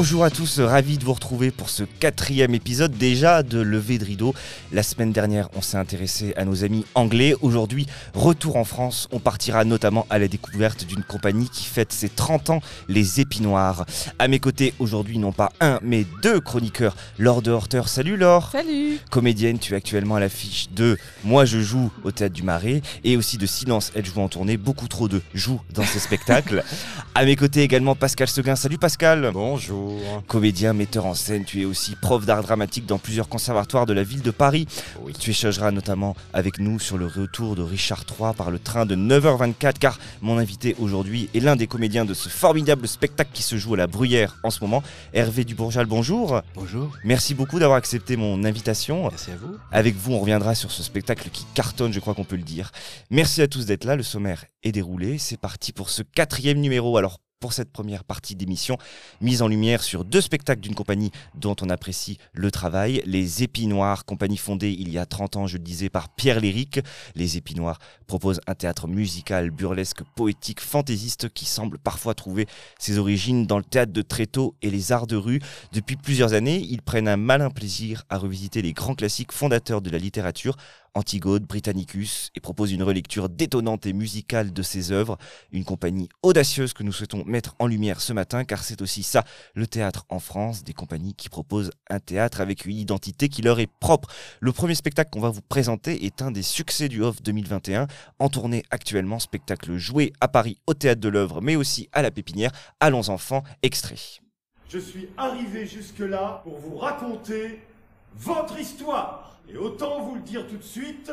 Bonjour à tous, ravi de vous retrouver pour ce quatrième épisode déjà de Levé de rideau. La semaine dernière, on s'est intéressé à nos amis anglais. Aujourd'hui, retour en France. On partira notamment à la découverte d'une compagnie qui fête ses 30 ans, les Épinoirs. À mes côtés, aujourd'hui, non pas un, mais deux chroniqueurs. Laure de Horter, salut Laure. Salut. Comédienne, tu es actuellement à l'affiche de Moi je joue au Théâtre du Marais et aussi de Silence, elle joue en tournée. Beaucoup trop de joue dans ses spectacles. à mes côtés également Pascal Seguin. Salut Pascal. Bonjour. Comédien, metteur en scène, tu es aussi prof d'art dramatique dans plusieurs conservatoires de la ville de Paris. Tu échangeras notamment avec nous sur le retour de Richard III par le train de 9h24 car mon invité aujourd'hui est l'un des comédiens de ce formidable spectacle qui se joue à la Bruyère en ce moment. Hervé Dubourjal, bonjour. Bonjour. Merci beaucoup d'avoir accepté mon invitation. Merci à vous. Avec vous, on reviendra sur ce spectacle qui cartonne, je crois qu'on peut le dire. Merci à tous d'être là, le sommaire est déroulé. C'est parti pour ce quatrième numéro. Alors pour cette première partie d'émission, mise en lumière sur deux spectacles d'une compagnie dont on apprécie le travail, Les Épinoirs, compagnie fondée il y a 30 ans, je le disais, par Pierre Léric. Les Épinoirs proposent un théâtre musical, burlesque, poétique, fantaisiste qui semble parfois trouver ses origines dans le théâtre de Tréteau et les arts de rue. Depuis plusieurs années, ils prennent un malin plaisir à revisiter les grands classiques fondateurs de la littérature Antigone, Britannicus, et propose une relecture détonnante et musicale de ses œuvres. Une compagnie audacieuse que nous souhaitons mettre en lumière ce matin, car c'est aussi ça, le théâtre en France, des compagnies qui proposent un théâtre avec une identité qui leur est propre. Le premier spectacle qu'on va vous présenter est un des succès du Off 2021, en tournée actuellement, spectacle joué à Paris au théâtre de l'œuvre, mais aussi à la Pépinière. Allons enfants, extrait. Je suis arrivé jusque-là pour vous raconter votre histoire. Et autant vous le dire tout de suite,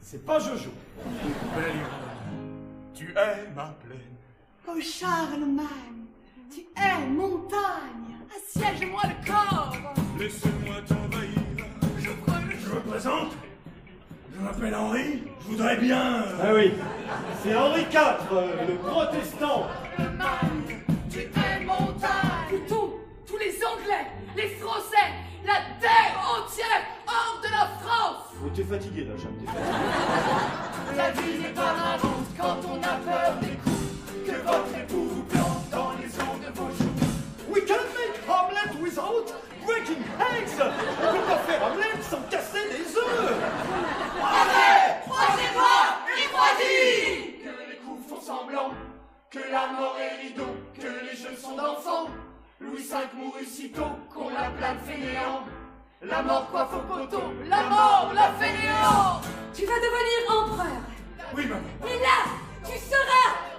c'est pas Jojo. tu es ma plaine. Oh Charlemagne, tu es montagne. Assiège-moi le corps. Laisse-moi t'envahir. Je, je me présente. Je m'appelle Henri. Je voudrais bien. Ah oui. C'est Henri IV, euh, le protestant. Charlemagne, tu es montagne. Plutôt, tous les Anglais, les Français, la terre entière hors de la France Oh, t'es fatigué là, Jeanne, t'es fatigué. La vie n'est pas marrante quand on a peur des coups que votre époux vous plante dans les os de vos joues. We can make Hamlet without breaking eggs On peut pas faire Hamlet sans casser les œufs Allez, croisez-moi et croisez Que les coups font semblant, que la mort est rideau, que les jeux sont d'enfants. Louis V mourut si tôt qu'on l'appela le fainéant. La mort coiffe au coteau, la mort la fainéant Tu vas devenir empereur. Oui, maman. Et là, tu seras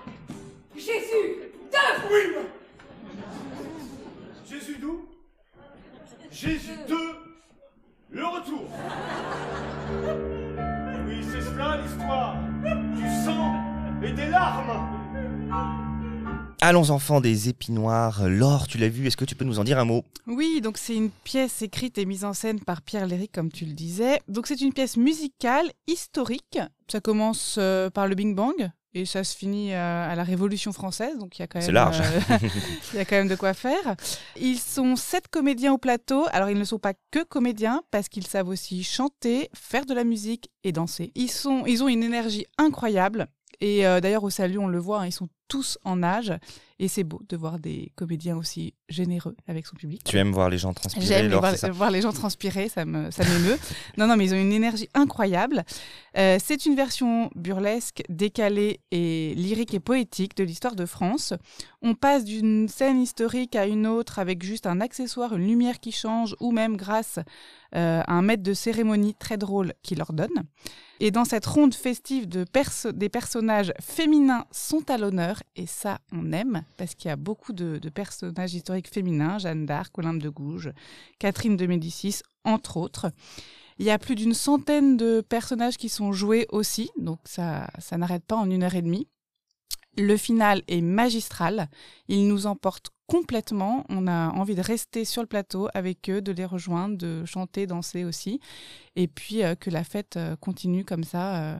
Allons enfants des épinoirs. Laure, tu l'as vu, est-ce que tu peux nous en dire un mot? Oui, donc c'est une pièce écrite et mise en scène par Pierre Léry, comme tu le disais. Donc c'est une pièce musicale, historique. Ça commence euh, par le Bing Bang et ça se finit euh, à la Révolution française, donc il y a quand même, C'est large. euh, il y a quand même de quoi faire. Ils sont sept comédiens au plateau. Alors ils ne sont pas que comédiens parce qu'ils savent aussi chanter, faire de la musique et danser. Ils sont, ils ont une énergie incroyable. Et euh, d'ailleurs au salut on le voit, hein, ils sont tous en âge et c'est beau de voir des comédiens aussi généreux avec son public. Tu aimes voir les gens transpirer, J'aime voir, voir les gens transpirer, ça me ça m'émeut. non, non, mais ils ont une énergie incroyable. Euh, c'est une version burlesque, décalée et lyrique et poétique de l'histoire de France. On passe d'une scène historique à une autre avec juste un accessoire, une lumière qui change, ou même grâce euh, à un maître de cérémonie très drôle qui leur donne. Et dans cette ronde festive de des personnages féminins sont à l'honneur, et ça, on aime, parce qu'il y a beaucoup de, de personnages historiques féminins, Jeanne d'Arc, Olympe de Gouges, Catherine de Médicis, entre autres. Il y a plus d'une centaine de personnages qui sont joués aussi, donc ça, ça n'arrête pas en une heure et demie. Le final est magistral, il nous emporte complètement, on a envie de rester sur le plateau avec eux, de les rejoindre, de chanter, danser aussi, et puis euh, que la fête euh, continue comme ça euh,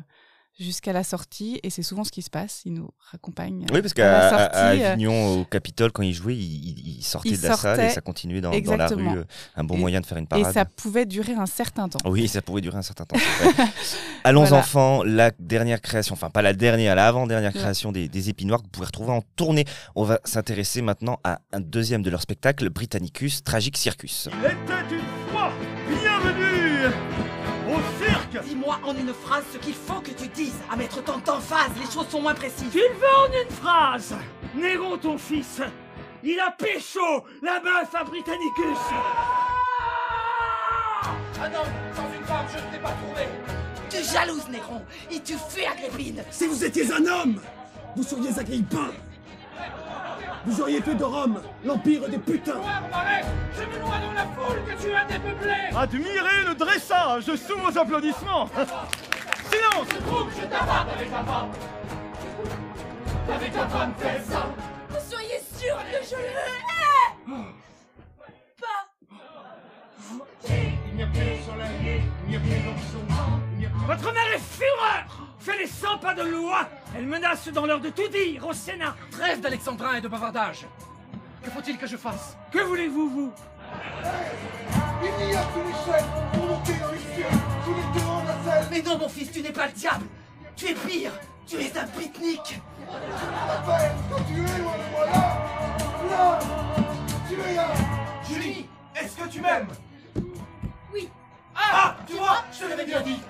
jusqu'à la sortie et c'est souvent ce qui se passe. Ils nous raccompagnent. Oui, parce la qu'à euh, Avignon, au Capitole, quand ils jouaient, ils, ils- sortaient Ils de la salle et ça continuait dans, dans la rue. euh, Un bon Et- moyen de faire une Et parade. ça pouvait durer un certain temps. Oui, ça pouvait durer un certain temps. Allons Voilà. enfants, la dernière création, enfin pas la dernière, la avant-dernière Ouais. création des, des Épinoirs que vous pouvez retrouver en tournée. On va s'intéresser maintenant à un deuxième de leur spectacle, Britannicus Tragic Circus. Il était une fois Bienvenue au cirque Dis-moi en une phrase ce qu'il faut que À mettre tant d'emphase, les choses sont moins précises. Tu le veux en une phrase Néron, ton fils, il a pécho la meuf à Britannicus Ah non, sans une femme, je ne t'ai pas trouvé. Tu jalouses, Néron, et tu fuis Agrippine. Si vous étiez un homme, vous seriez Agrippin. Vous auriez fait de Rome l'empire des putains. Je me noie dans la foule que tu as dépeuplée. Admirez le dressage sous vos applaudissements Silence Je t'avale avec ta femme. Avec ta femme, fais ça. Vous soyez sûr que je le hais Pas. Il n'y a plus de soleil, il n'y a plus d'option, Votre mère est fureur Fait les 100 pas de loi Elle menace dans l'heure de tout dire au Sénat Trêve d'alexandrin et de bavardage. Que faut-il que je fasse? Que voulez-vous, vous? Il y a tous les chefs pour monter dans les cieux, sous les. Mais non, mon fils, tu n'es pas le diable. Tu es pire. Tu es un pitnik. La peine, quand tu es loin de moi là, là, tu es là. Julie, Est-ce que tu m'aimes? Oui. Ah, tu vois, je te l'avais bien dit.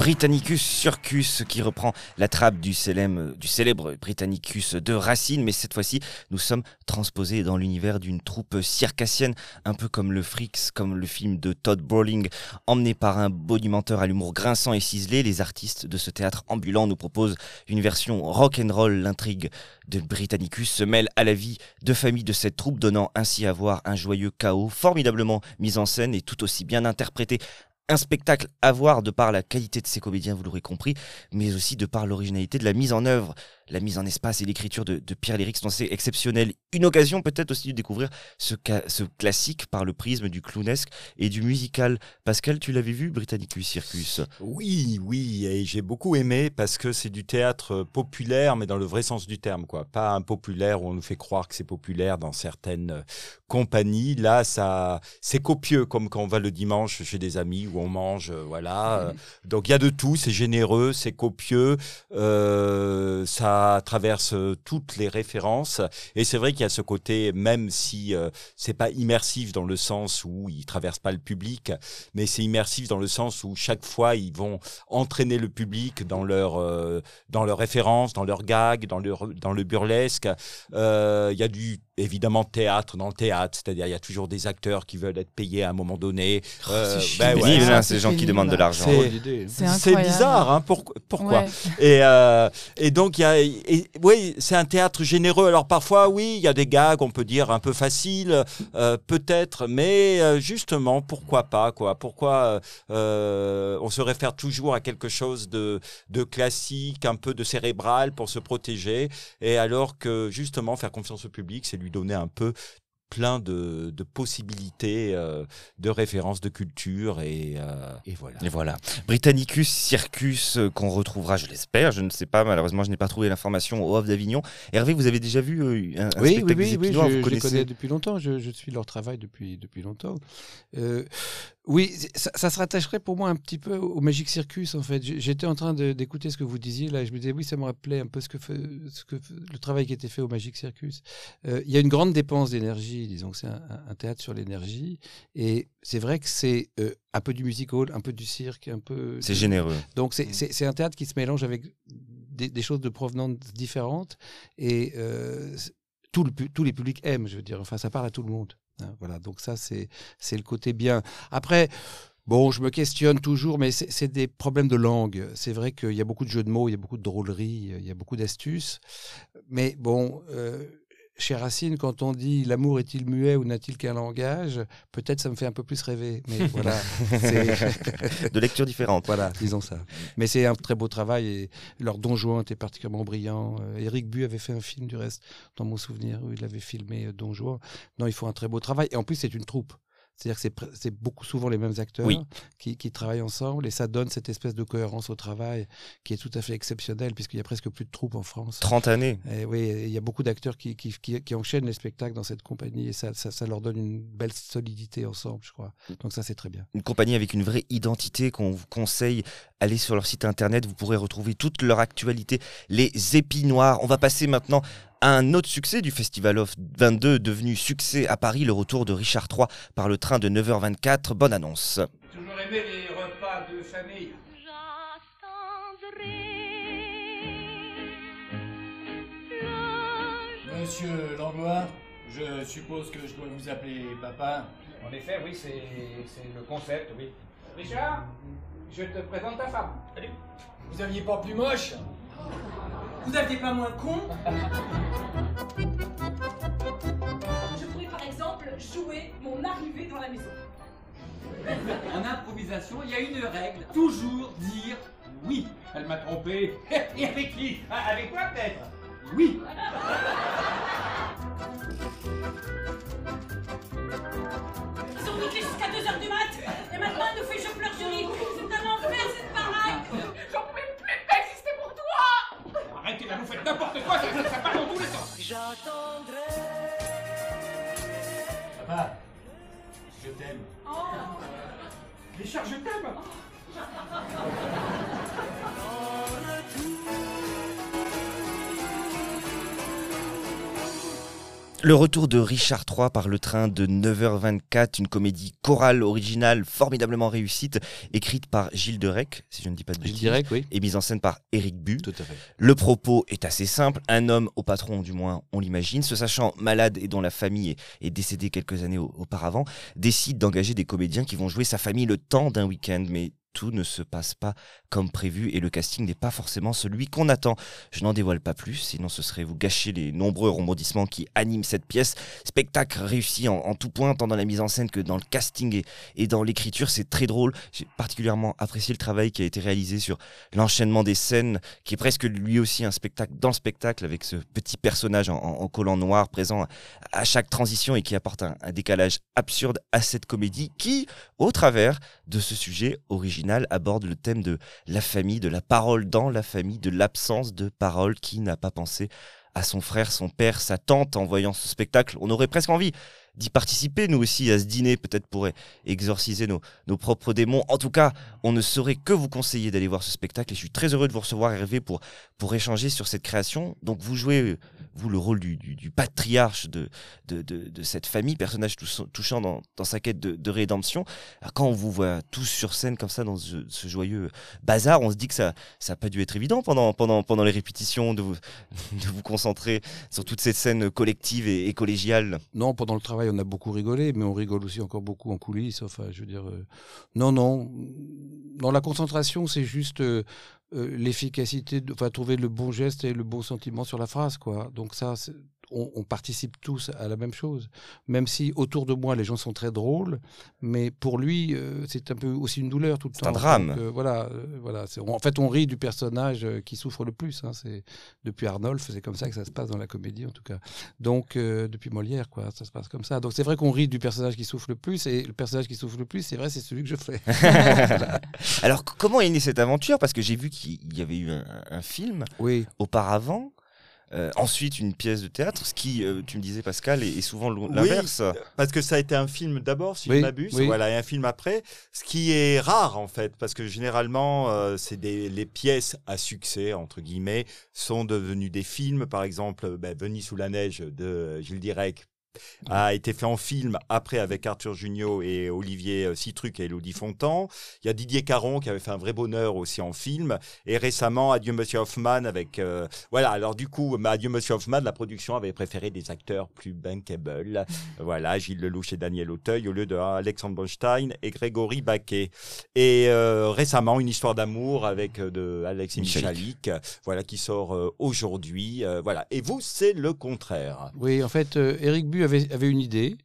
Britannicus Circus qui reprend la trappe du célèbre, Britannicus de Racine, mais cette fois-ci nous sommes transposés dans l'univers d'une troupe circassienne, un peu comme le Freaks, comme le film de Todd Browning, emmené par un bonimenteur à l'humour grinçant et ciselé. Les artistes de ce théâtre ambulant nous proposent une version rock and roll. L'intrigue de Britannicus se mêle à la vie de famille de cette troupe, donnant ainsi à voir un joyeux chaos formidablement mis en scène et tout aussi bien interprété un spectacle à voir de par la qualité de ses comédiens, vous l'aurez compris, mais aussi de par l'originalité de la mise en œuvre, la mise en espace et l'écriture de, de Pierre Léry, sont exceptionnels. Une occasion peut-être aussi de découvrir ce, classique par le prisme du clownesque et du musical. Pascal, tu l'avais vu, Britannicus Circus? Oui, oui, et j'ai beaucoup aimé parce que c'est du théâtre populaire, mais dans le vrai sens du terme, quoi. Pas un populaire où on nous fait croire que c'est populaire dans certaines euh, compagnies. Là, ça, c'est copieux, comme quand on va le dimanche chez des amis où on mange, euh, voilà. Euh, Donc il y a de tout, c'est généreux, c'est copieux, euh, ça traverse toutes les références. Et c'est vrai qu'il y a ce côté, même si euh, c'est pas immersif dans le sens où il traverse pas le public, mais c'est immersif dans le sens où chaque fois ils vont entraîner le public dans leur euh, dans leurs références, dans leurs gags, dans le dans le burlesque. Il y a du évidemment théâtre dans le théâtre, c'est-à-dire il y a toujours des acteurs qui veulent être payés à un moment donné. Euh, ben ouais. Pénible, hein, c'est ces gens qui demandent de l'argent. C'est- C'est C'est bizarre, hein, pour- pourquoi Ouais. et, euh, et donc, il y a, et- oui, c'est un théâtre généreux. Alors parfois, oui, il y a des gags, on peut dire un peu faciles, euh, peut-être, mais euh, justement, pourquoi pas, quoi? Pourquoi euh, on se réfère toujours à quelque chose de, de classique, un peu de cérébral pour se protéger, et alors que justement, faire confiance au public, c'est lui donner un peu plein de, de possibilités euh, de références de culture et, euh, et voilà. Et voilà. Britannicus Circus, euh, qu'on retrouvera, je l'espère, je ne sais pas, malheureusement, je n'ai pas trouvé l'information au off d'Avignon. Hervé, vous avez déjà vu euh, un, un Oui, spectacle oui, des oui, oui, je, vous je les connaissez connais depuis longtemps. Je, je suis leur travail depuis, depuis longtemps. Oui, ça, ça se rattacherait pour moi un petit peu au Magic Circus, en fait. J'étais en train d'écouter ce que vous disiez là, et je me disais, oui, ça me rappelait un peu ce que, fait, ce que fait- le travail qui était fait au Magic Circus. Euh, Il y a une grande dépense d'énergie, disons que c'est un, un théâtre sur l'énergie, et c'est vrai que c'est euh, un peu du music hall, un peu du cirque, un peu. C'est généreux. Donc c'est- c'est un théâtre qui se mélange avec des, des choses de provenance différentes et euh, tous les publics aiment, je veux dire. Enfin, ça parle à tout le monde. hein, voilà. Donc ça, c'est le côté bien. Après. Bon, je me questionne toujours, mais c'est c'est des problèmes de langue. C'est vrai qu'il y a beaucoup de jeux de mots, il y a beaucoup de drôleries, il y a beaucoup d'astuces. Mais bon, euh, chez Racine, quand on dit l'amour est-il muet ou n'a-t-il qu'un langage, peut-être ça me fait un peu plus rêver. Mais voilà, De lectures différentes. voilà, disons ça. Mais c'est un très beau travail et leur Don Juan était particulièrement brillant. Euh, Éric Bu avait fait un film du reste, dans mon souvenir, où il avait filmé euh, Don Juan. Non, ils font un très beau travail. Et en plus, c'est une troupe. C'est-à-dire que c'est beaucoup souvent les mêmes acteurs Oui. qui, qui travaillent ensemble et ça donne cette espèce de cohérence au travail qui est tout à fait exceptionnelle puisqu'il y a presque plus de troupes en France. 30 années. Et oui, il y a beaucoup d'acteurs qui, qui, qui, enchaînent les spectacles dans cette compagnie et ça, ça, ça leur donne une belle solidité ensemble, je crois. Donc ça, c'est très bien. Une compagnie avec une vraie identité qu'on vous conseille. Allez sur leur site internet, vous pourrez retrouver toute leur actualité. Les épis noirs. On va passer maintenant un autre succès du Festival of 22, devenu succès à Paris, le retour de Richard III par le train de 9h24. Bonne annonce. Toujours aimé les repas de famille. Monsieur Langlois, je suppose que je dois vous appeler papa. En effet, oui, c'est c'est le concept, oui. Richard, je te présente ta femme. Salut. Vous aviez pas plus moche Vous aviez pas moins con Je pourrais par exemple jouer mon arrivée dans la maison. En improvisation, il y a une règle. Toujours dire oui. Elle m'a trompé. Et avec qui? Ah, Avec toi peut-être? Oui. Le retour de Richard III par le train de 9h24, une comédie chorale originale formidablement réussite, écrite par Gilles Derec, si je ne dis pas de Gilles bêtises, oui. et mise en scène par Éric Bu. Tout à fait. Le propos est assez simple. Un homme au patron, du moins, on l'imagine, se sachant malade et dont la famille est, décédée quelques années au- auparavant, décide d'engager des comédiens qui vont jouer sa famille le temps d'un week-end. Mais tout ne se passe pas comme prévu et le casting n'est pas forcément celui qu'on attend. Je n'en dévoile pas plus, sinon ce serait vous gâcher les nombreux rebondissements qui animent cette pièce. Spectacle réussi en, tout point, tant dans la mise en scène que dans le casting et, dans l'écriture. C'est très drôle. J'ai particulièrement apprécié le travail qui a été réalisé sur l'enchaînement des scènes, qui est presque lui aussi un spectacle dans le spectacle, avec ce petit personnage en, en- collant noir présent à, chaque transition et qui apporte un décalage absurde à cette comédie qui, au travers de ce sujet original, aborde le thème de la famille, de la parole dans la famille, de l'absence de parole. Qui n'a pas pensé à son frère, son père, sa tante en voyant ce spectacle On aurait presque envie d'y participer, nous aussi, à ce dîner, peut-être pour exorciser nos, nos propres démons. En tout cas, on ne saurait que vous conseiller d'aller voir ce spectacle et je suis très heureux de vous recevoir, Hervé, pour, pour échanger sur cette création. Donc, vous jouez, vous, le rôle du, du- patriarche de, de, de- de cette famille, personnage touchant- dans, dans sa quête de, de rédemption. Quand on vous voit tous sur scène comme ça, dans ce, joyeux bazar, on se dit que ça n'a pas dû être évident pendant, pendant, pendant les répétitions de vous, de vous concentrer sur toute cette scène collective et collégiale. Non, pendant le travail, on a beaucoup rigolé, mais on rigole aussi encore beaucoup en coulisses. Enfin, je veux dire, euh, non, non. Dans la concentration, c'est juste euh, euh, l'efficacité, enfin, trouver le bon geste et le bon sentiment sur la phrase, quoi. Donc ça, on, on participe tous à la même chose. Même si autour de moi, les gens sont très drôles, mais pour lui, euh, c'est un peu aussi une douleur tout le temps. un drame. Donc, euh, voilà, euh, voilà. c'est- En fait, on rit du personnage qui souffre le plus. hein. C'est depuis Arnolphe, c'est comme ça que ça se passe dans la comédie, en tout cas. Donc, depuis Molière, quoi, ça se passe comme ça. Donc, c'est vrai qu'on rit du personnage qui souffre le plus, et le personnage qui souffre le plus, c'est vrai, c'est celui que je fais. Voilà. Alors, comment est née cette aventure? Parce que j'ai vu qu'il y avait eu un, un film Oui. auparavant. Euh, ensuite, une pièce de théâtre, ce qui, euh, tu me disais, Pascal, est, est souvent Oui, l'inverse. Parce que ça a été un film d'abord, si Oui, je m'abuse, oui. voilà, et un film après, ce qui est rare en fait, parce que généralement, euh, c'est des les pièces à succès entre guillemets sont devenues des films. Par exemple, ben, Venise sous la neige de Gilles Direc a été fait en film après avec Arthur Junio et Olivier euh, Citruc et Elodie Fontan. Il y a Didier Caron qui avait fait un vrai bonheur aussi en film. Et récemment, Adieu Monsieur Hoffman avec... euh, voilà, alors du coup, bah, Adieu Monsieur Hoffman, la production avait préféré des acteurs plus bankable. voilà, Gilles Lelouch et Daniel Auteuil au lieu de Alexandre Bonstein et Grégory Baquet. Et euh, récemment, une histoire d'amour avec de Alexis Michalik. Michalik, voilà, qui sort euh, aujourd'hui. euh, voilà. Et vous, c'est le contraire. Oui, en fait, euh, Éric Bu avait, avait une idée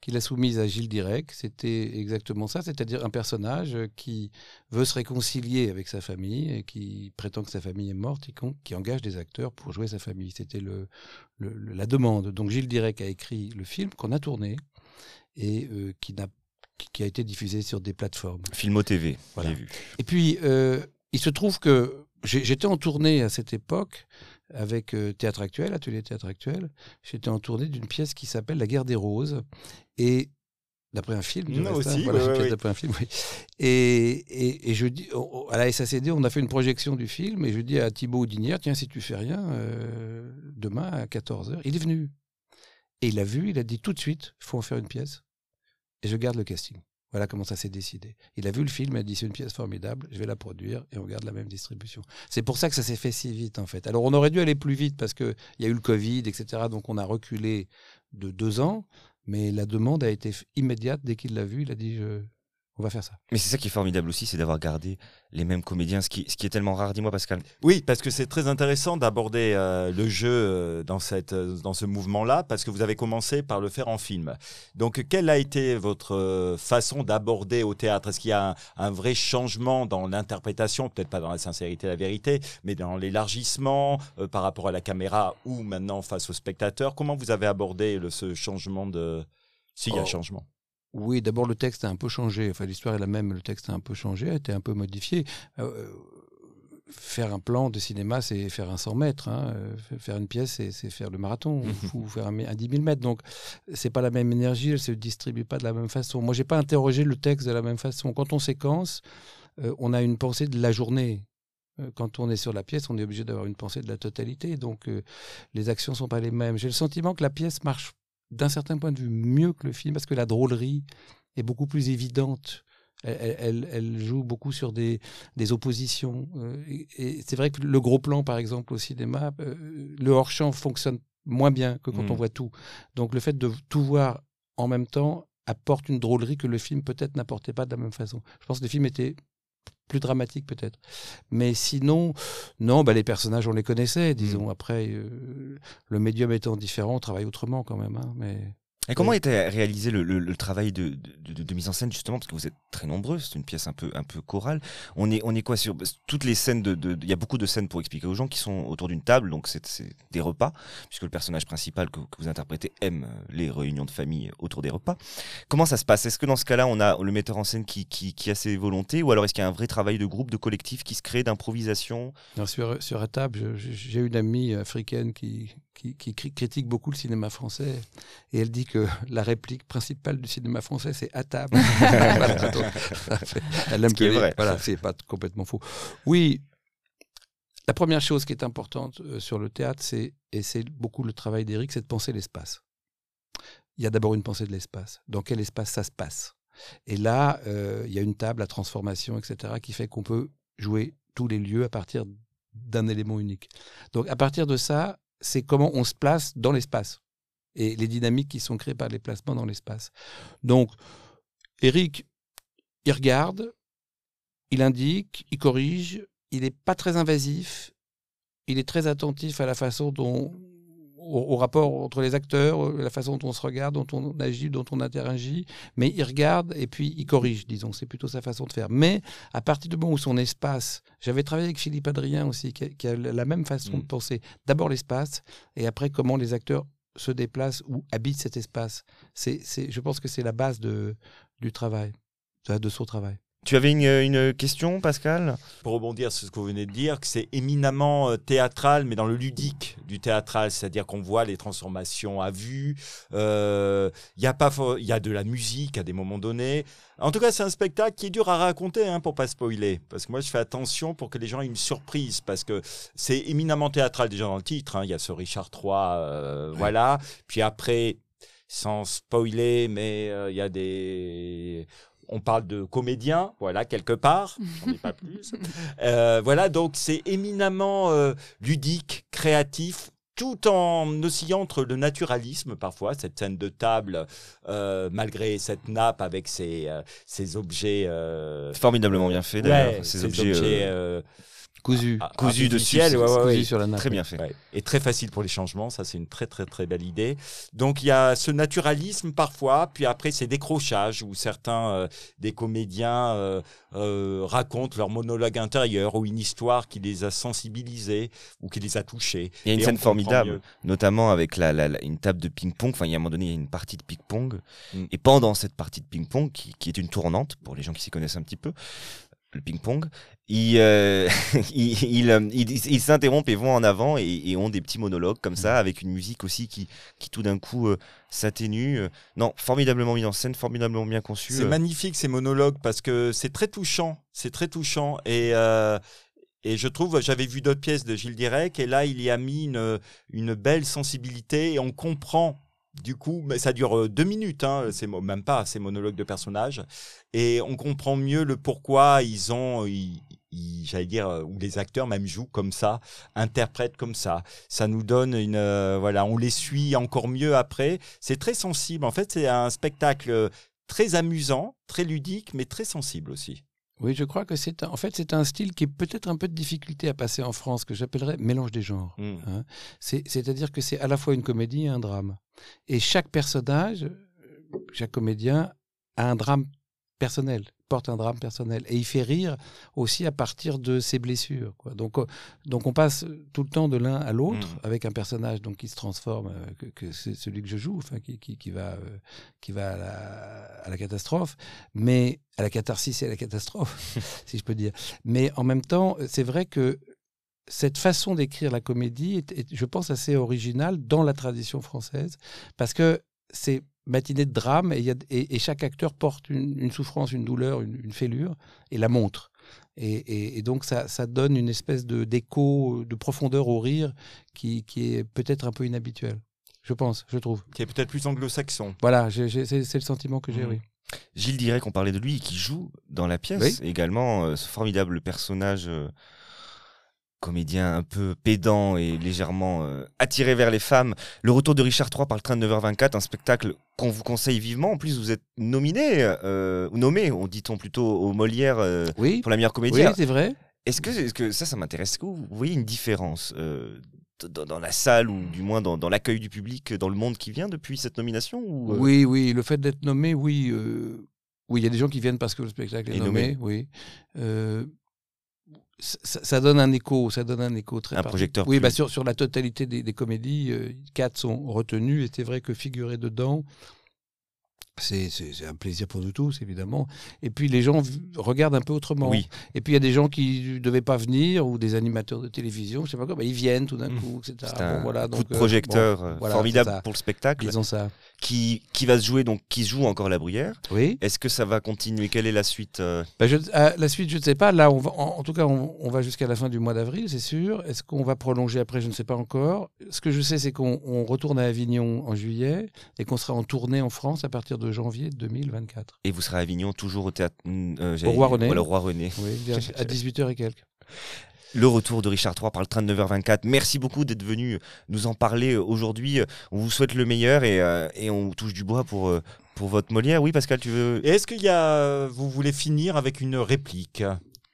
qu'il a soumise à Gilles Direc. C'était exactement ça, c'est-à-dire un personnage qui veut se réconcilier avec sa famille et qui prétend que sa famille est morte et qui engage des acteurs pour jouer sa famille. C'était le, la demande. Donc Gilles Direc a écrit le film qu'on a tourné. et euh, qui, n'a, qui, a été diffusé sur des plateformes. Filmo TV, Voilà. j'ai vu. Et puis, euh, il se trouve que j'étais en tournée à cette époque avec euh, Théâtre Actuel, Atelier Théâtre Actuel. J'étais en tournée d'une pièce qui s'appelle La Guerre des Roses. Et d'après un film, hein, aussi, voilà, ouais, ouais, d'après un film, oui. Et, et, et je dis, on- à la SACD, on a fait une projection du film et je dis à Thibaut Audinière, tiens, si tu fais rien, euh, demain à 14h, il est venu. Et il a vu, il a dit tout de suite, il faut en faire une pièce. Et je garde le casting. Voilà comment ça s'est décidé. Il a vu le film, il a dit c'est une pièce formidable, je vais la produire et on garde la même distribution. C'est pour ça que ça s'est fait si vite en fait. Alors on aurait dû aller plus vite parce qu'il y a eu le Covid, etc. Donc on a reculé de deux ans, mais la demande a été immédiate dès qu'il l'a vu. Il a dit je- on va faire ça. Mais c'est ça qui est formidable aussi, c'est d'avoir gardé les mêmes comédiens, ce qui, ce qui est tellement rare. Dis-moi, Pascal. Oui, parce que c'est très intéressant d'aborder euh, le jeu euh, dans, cette, euh, dans ce mouvement-là, parce que vous avez commencé par le faire en film. Donc, quelle a été votre façon d'aborder au théâtre? Est-ce qu'il y a un, un vrai changement dans l'interprétation, peut-être pas dans la sincérité, la vérité, mais dans l'élargissement euh, par rapport à la caméra ou maintenant face au spectateur? Comment vous avez abordé le, ce changement de... S'il y a Oh. changement? Oui, d'abord le texte a un peu changé. Enfin, l'histoire est la même, le texte a un peu changé, a été un peu modifié. Euh, faire un plan de cinéma, c'est faire un 100 mètres. hein. Faire une pièce, c'est- faire le marathon. ou faire un, un 10 000 mètres. Donc, c'est pas la même énergie, elle se distribue pas de la même façon. Moi, j'ai pas interrogé le texte de la même façon. Quand on séquence, euh, on a une pensée de la journée. Euh, Quand on est sur la pièce, on est obligé d'avoir une pensée de la totalité. Donc, euh, les actions sont pas les mêmes. J'ai le sentiment que la pièce marche d'un certain point de vue mieux que le film parce que la drôlerie est beaucoup plus évidente. Elle, elle- elle- elle joue beaucoup sur des, des oppositions. Euh, et et c'est vrai que le gros plan, par exemple, au cinéma, euh, le hors-champ fonctionne moins bien que quand on voit tout. Donc le fait de tout voir en même temps apporte une drôlerie que le film peut-être n'apportait pas de la même façon. Je pense que le film était plus dramatique peut-être. Mais sinon, non, bah, les personnages, on les connaissait, disons. Après, euh, le médium étant différent, on travaille autrement quand même. hein, mais... Et comment était réalisé le, le- le travail de, de- de- de mise en scène justement? Parce que vous êtes très nombreux, c'est une pièce un peu un peu chorale. On est on est quoi sur toutes les scènes de de- il y a beaucoup de scènes pour expliquer aux gens qui sont autour d'une table donc c'est c'est des repas puisque le personnage principal que, que vous interprétez aime euh, les réunions de famille autour des repas. Comment ça se passe? Est-ce que dans ce cas-là on a le metteur en scène qui, qui qui a ses volontés ou alors est-ce qu'il y a un vrai travail de groupe de collectif qui se crée d'improvisation? Sur, sur la table, j'ai une amie africaine qui, qui, qui cri- critique beaucoup le cinéma français et elle dit que la réplique principale du cinéma français, c'est à table. Elle aime Ce qui est les- vrai. Voilà, c'est pas complètement faux. Oui, la première chose qui est importante euh, sur le théâtre, c'est, et c'est beaucoup le travail d'Éric, c'est de penser l'espace. Il y a d'abord une pensée de l'espace. Dans quel espace ça se passe? Et là, euh, il y a une table à transformation, etc., qui fait qu'on peut jouer tous les lieux à partir d'un élément unique. Donc à partir de ça, c'est comment on se place dans l'espace et les dynamiques qui sont créées par les placements dans l'espace. Donc Eric, il regarde, il indique, il corrige, il n'est pas très invasif, il est très attentif à la façon dont au, au rapport entre les acteurs, la façon dont on se regarde, dont on agit, dont on interagit, mais il regarde et puis il corrige, disons, c'est plutôt sa façon de faire. Mais à partir du moment où son espace, j'avais travaillé avec Philippe Adrien aussi, qui a, qui a la même façon de penser, d'abord l'espace et après comment les acteurs se déplacent ou habitent cet espace. C'est, c'est, je pense que c'est la base de, du travail, de son travail. Tu avais une, une question Pascal? Pour rebondir sur ce que vous venez de dire, que c'est éminemment euh, théâtral, mais dans le ludique du théâtral, c'est-à-dire qu'on voit les transformations à vue. euh, Il y a pas, y a de la musique à des moments donnés. En tout cas, c'est un spectacle qui est dur à raconter, hein, pour pas spoiler, parce que moi, je fais attention pour que les gens aient une surprise, parce que c'est éminemment théâtral déjà dans le titre. hein. Il y a ce Richard III, euh, voilà. Puis après, sans spoiler, mais euh, il y a des on parle de comédiens, voilà, quelque part, j'en ai pas plus. Euh, voilà, donc c'est éminemment euh, ludique, créatif, tout en oscillant entre le naturalisme parfois, cette scène de table, euh, malgré cette nappe avec ses, euh, ses objets... euh, Formidablement bien fait, d'ailleurs, ouais, ces ces objets, objets... cousu, Ah, cousu c'est- ouais, ouais, cousu ouais. sur la nappe. Très bien fait. Ouais. Et très facile pour les changements, ça c'est une très très très belle idée. Donc il y a ce naturalisme parfois, puis après c'est décrochage où certains euh, des comédiens euh, euh, racontent leur monologue intérieur ou une histoire qui les a sensibilisés ou qui les a touchés. Il y a une scène formidable, mieux. notamment avec la, la- la- une table de ping-pong. Enfin, il y a un moment donné, il y a une partie de ping-pong. Mm. Et pendant cette partie de ping-pong, qui, qui est une tournante, pour les gens qui s'y connaissent un petit peu, le ping-pong, ils euh, ils- ils, euh, ils- s'interrompent et vont en avant et, et ont des petits monologues comme Mm. ça, avec une musique aussi qui, qui tout d'un coup euh, s'atténue. Euh, Non, formidablement mis en scène, formidablement bien conçu. C'est euh. magnifique ces monologues parce que c'est très touchant, c'est très touchant et euh, et je trouve, j'avais vu d'autres pièces de Gilles Direct et là il y a mis une, une belle sensibilité et on comprend. Du coup, mais ça dure euh, deux minutes, hein, c'est même pas ces monologues de personnages, et on comprend mieux le pourquoi ils ont, ils- ils- j'allais dire, euh, ou les acteurs même jouent comme ça, interprètent comme ça. Ça nous donne une, euh, voilà, on les suit encore mieux après. C'est très sensible. En fait, c'est un spectacle très amusant, très ludique, mais très sensible aussi. Oui, je crois que c'est un- en fait c'est un style qui est peut-être un peu de difficulté à passer en France, que j'appellerais mélange des genres. Mm. hein. C'est- C'est-à-dire que c'est à la fois une comédie et un drame. Et chaque personnage, chaque comédien a un drame personnel, porte un drame personnel. Et il fait rire aussi à partir de ses blessures. Quoi. Donc, euh, donc on passe tout le temps de l'un à l'autre Mm. avec un personnage donc, qui se transforme, euh, que, que c'est celui que je joue, enfin, qui, qui, qui va, euh, qui va à, la, à la catastrophe, mais à la catharsis et à la catastrophe, si je peux dire. Mais en même temps, c'est vrai que cette façon d'écrire la comédie est, est, je pense, assez originale dans la tradition française, parce que c'est matinée de drame et, il y a- et- et chaque acteur porte une, une souffrance, une douleur, une, une fêlure et la montre. Et, et- et donc ça, ça donne une espèce de d'écho, de profondeur au rire qui, qui est peut-être un peu inhabituel. Je pense, je trouve. Qui est peut-être plus anglo-saxon. Voilà, j'ai- j'ai- c'est c'est le sentiment que j'ai, Mhm. oui. Gilles Direct, qu'on parlait de lui, qui joue dans la pièce Oui. également, euh, ce formidable personnage euh, comédien un peu pédant et légèrement euh, attiré vers les femmes. Le retour de Richard III par le train de 9h24, un spectacle qu'on vous conseille vivement. En plus, vous êtes nominé, euh, ou nommé, on dit-on plutôt, au Molière euh, Oui, pour la meilleure comédie. oui c'est vrai. Est-ce que, ça, ça m'intéresse Est-ce que vous voyez une différence dans, dans la salle ou du moins dans, dans l'accueil du public, dans le monde qui vient depuis cette nomination ou, Oui, oui, le fait d'être nommé, oui. oui, il y a des gens qui viennent parce que le spectacle est Et nommé, nommé. oui. Euh, ça, ça donne un écho, ça donne un écho très Un projecteur Oui, plus- bah sur, sur la totalité des, des comédies, euh, quatre sont retenues et c'est vrai que figurer dedans, c'est un plaisir pour nous tous, évidemment. Et puis les gens regardent un peu autrement. Oui. Et puis il y a des gens qui ne devaient pas venir ou des animateurs de télévision, je sais pas quoi, bah, ils viennent tout d'un Mmh. coup, etc. C'est un Bon, voilà, coup de euh, projecteur bon, euh, voilà, formidable pour le spectacle Ils ont ça. qui, qui va se jouer, donc qui joue encore la bruyère. Oui. Est-ce que ça va continuer? Quelle est la suite euh? Bah, je- à la suite, je ne sais pas. Là, on va, en, en tout cas, on, on va jusqu'à la fin du mois d'avril, c'est sûr. Est-ce qu'on va prolonger après? Je ne sais pas encore. Ce que je sais, c'est qu'on on retourne à Avignon en juillet et qu'on sera en tournée en France à partir de janvier 2024. Et vous serez à Avignon, toujours au théâtre. euh, j'allais Au Roi René. voilà, au Roi René. Oui, à 18h et quelques. Le retour de Richard III par le train de 9h24. Merci beaucoup d'être venu nous en parler euh, aujourd'hui. On vous souhaite le meilleur et, euh, et on touche du bois pour, euh, pour votre Molière. Oui, Pascal, tu veux. Est-ce qu'il y a, vous voulez finir avec une réplique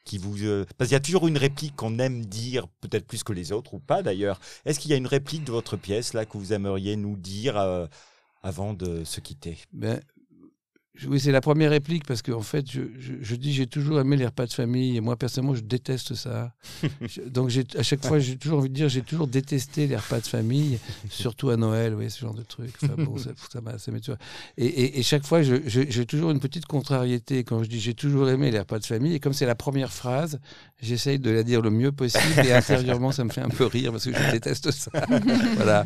qui vous, euh, parce qu'il y a toujours une réplique qu'on aime dire, peut-être plus que les autres ou pas d'ailleurs. Est-ce qu'il y a une réplique de votre pièce là que vous aimeriez nous dire euh, avant de se quitter Ben, oui, c'est la première réplique parce qu'en fait, je, je, je dis j'ai toujours aimé les repas de famille et moi personnellement, je déteste ça. Je- donc à chaque fois, j'ai toujours envie de dire j'ai toujours détesté les repas de famille, surtout à Noël, oui, ce genre de truc. Enfin, bon, ça, ça ça et, et, et chaque fois, j'ai toujours une petite contrariété quand je dis j'ai toujours aimé les repas de famille et comme c'est la première phrase, j'essaye de la dire le mieux possible et intérieurement, ça me fait un peu rire parce que je déteste ça. voilà.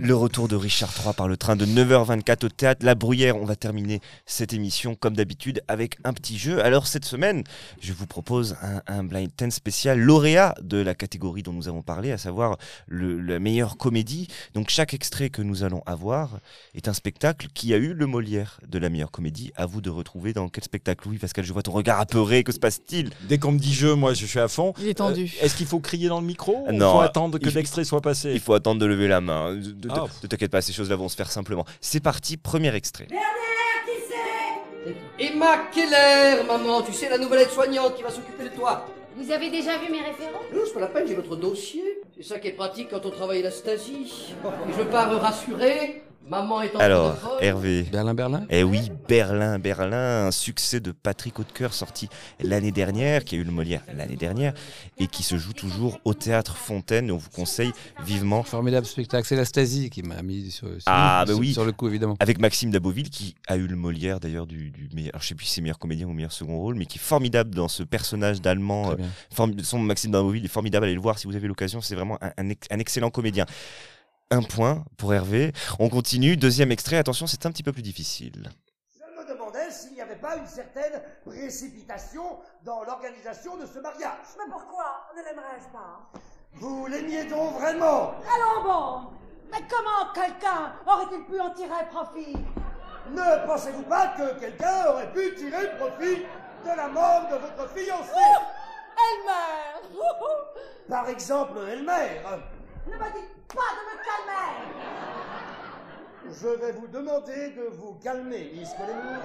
Le retour de Richard III par le train de 9h24 au théâtre La Bruyère. On va terminer cette émission comme d'habitude avec un petit jeu. Alors cette semaine, je vous propose un, un blind test spécial lauréat de la catégorie dont nous avons parlé, à savoir le, la meilleure comédie. Donc chaque extrait que nous allons avoir est un spectacle qui a eu le Molière de la meilleure comédie. À vous de retrouver dans quel spectacle. Oui, Pascal, je vois ton regard apeuré. Que se passe-t-il? Dès qu'on me dit jeu, moi je suis à fond. Il est tendu. Euh, Est-ce qu'il faut crier dans le micro ou Non, faut attendre que il l'extrait soit passé Il faut attendre de lever la main. Ne Ah. ne t'inquiète pas, ces choses-là vont se faire simplement. C'est parti, premier extrait. Emma Keller, maman, tu sais, la nouvelle aide-soignante qui va s'occuper de toi. Vous avez déjà vu mes références Non, c'est pas la peine, j'ai votre dossier. C'est ça qui est pratique quand on travaille à la Stasi. Et je pars rassuré. Maman est en Alors, train de folle. Hervé. Berlin, Berlin Eh oui, Berlin, Berlin, un succès de Patrick Hautecoeur sorti l'année dernière, qui a eu le Molière l'année dernière, et qui se joue toujours au théâtre Fontaine. On vous conseille vivement. Formidable spectacle. C'est la Stasi qui m'a mis sur, sur- Ah, bah sur- oui. sur le coup, évidemment. Avec Maxime Daboville, qui a eu le Molière d'ailleurs du, du meilleur, alors, je sais plus si c'est meilleur comédien ou meilleur second rôle, mais qui est formidable dans ce personnage d'allemand. Euh, son Maxime Daboville est formidable, allez le voir si vous avez l'occasion, c'est vraiment un, un ex- un excellent comédien. Un point pour Hervé. On continue, deuxième extrait, attention, c'est un petit peu plus difficile. Je me demandais s'il n'y avait pas une certaine précipitation dans l'organisation de ce mariage. Mais pourquoi? Ne l'aimerais-je pas? Vous l'aimiez donc vraiment? Allons bon. Mais comment quelqu'un aurait-il pu en tirer profit? Ne pensez-vous pas que quelqu'un aurait pu tirer profit de la mort de votre fiancée? Elle meurt. Par exemple, Elmer. Ne me dites pas de me calmer. Je vais vous demander de vous calmer, Miss Collemore.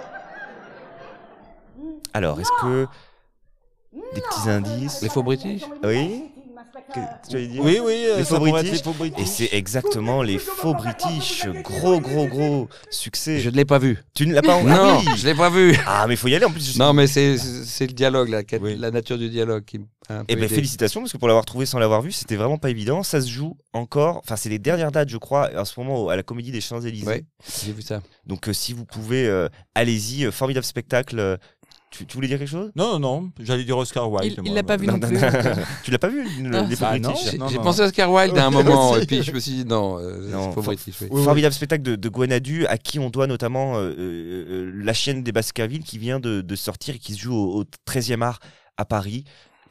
Alors, est-ce que des petits indices? Les faux british? Oui Que- Oui, oui, euh, les faux british. les faux british. Et c'est exactement les faux british. Gros, gros, gros succès. Je ne l'ai pas vu. Tu ne l'as pas Non, Ah oui je l'ai pas vu. Ah, mais il faut y aller en plus. je- Non, mais c'est c'est le dialogue, la, la nature du dialogue qui peu Eh ben félicitations parce que pour l'avoir trouvé sans l'avoir vu, c'était vraiment pas évident. Ça se joue encore. Enfin, c'est les dernières dates, je crois, en ce moment à la Comédie des Champs Élysées. Ouais, j'ai vu ça. Donc euh, si vous pouvez, euh, allez-y. formidable spectacle. Tu, tu voulais dire quelque chose? Non, non, non, j'allais dire Oscar Wilde. Il- l'a pas vu non plus. tu l'as pas vu le- Non. les faux Ah, non, J'ai non, non. pensé à Oscar Wilde à un moment, et puis je me suis dit non, euh, Non, c'est pas british. oui. Formidable spectacle de, de Guanadu, à qui on doit notamment euh, euh, euh, La chienne des Baskerville, qui vient de, de sortir et qui se joue au, au 13e art à Paris.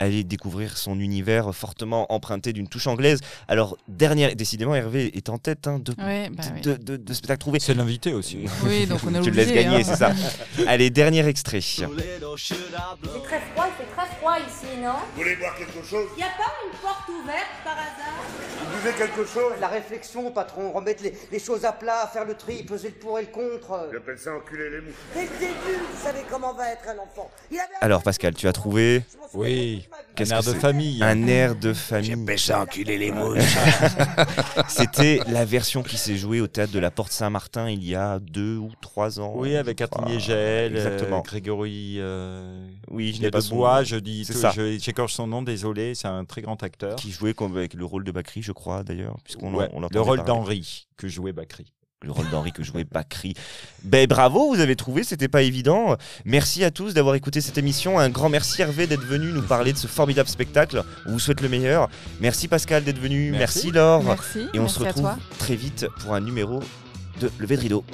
Allez découvrir son univers fortement emprunté d'une touche anglaise. Alors, dernière, décidément, Hervé est en tête hein, de, Ouais, bah oui. de, de- de spectacles trouvés. C'est l'invité aussi. Oui, donc on a Tu le laisses gagner, hein. c'est ça. Allez, dernier extrait. C'est très froid, il fait très froid ici, non? Vous voulez boire quelque chose? Y a pas une porte ouverte par hasard? Quelque chose La réflexion, patron, remettre les, les choses à plat, faire le tri, peser le pour et le contre. J'appelle ça enculer les mouches. Dès le début, vous savez comment va être un enfant. Il avait un Alors, Pascal, tu as trouvé Oui, un air de c'est famille. Un air de famille. J'appelle ça enculer les mouches. C'était la version qui s'est jouée au théâtre de la Porte Saint-Martin il y a deux ou trois ans. Oui, avec. Atelier Gel, Exactement. euh, Grégory euh, oui, je n'ai pas de son bois, je dis, C'est ça. je- j'écorche son nom, désolé, c'est un très grand acteur. Qui jouait comme avec le rôle de Bakri, je crois d'ailleurs, puisqu'on Ouais, le rôle d'Henri que jouait Bakri. Le rôle d'Henri que jouait Bakri. Ben bravo, vous avez trouvé, c'était pas évident. Merci à tous d'avoir écouté cette émission. Un grand merci Hervé d'être venu nous parler de ce formidable spectacle. On vous souhaite le meilleur. Merci Pascal d'être venu. Merci, Merci. Laure. Merci, Et on merci se retrouve très vite pour un numéro de Levé de rideau.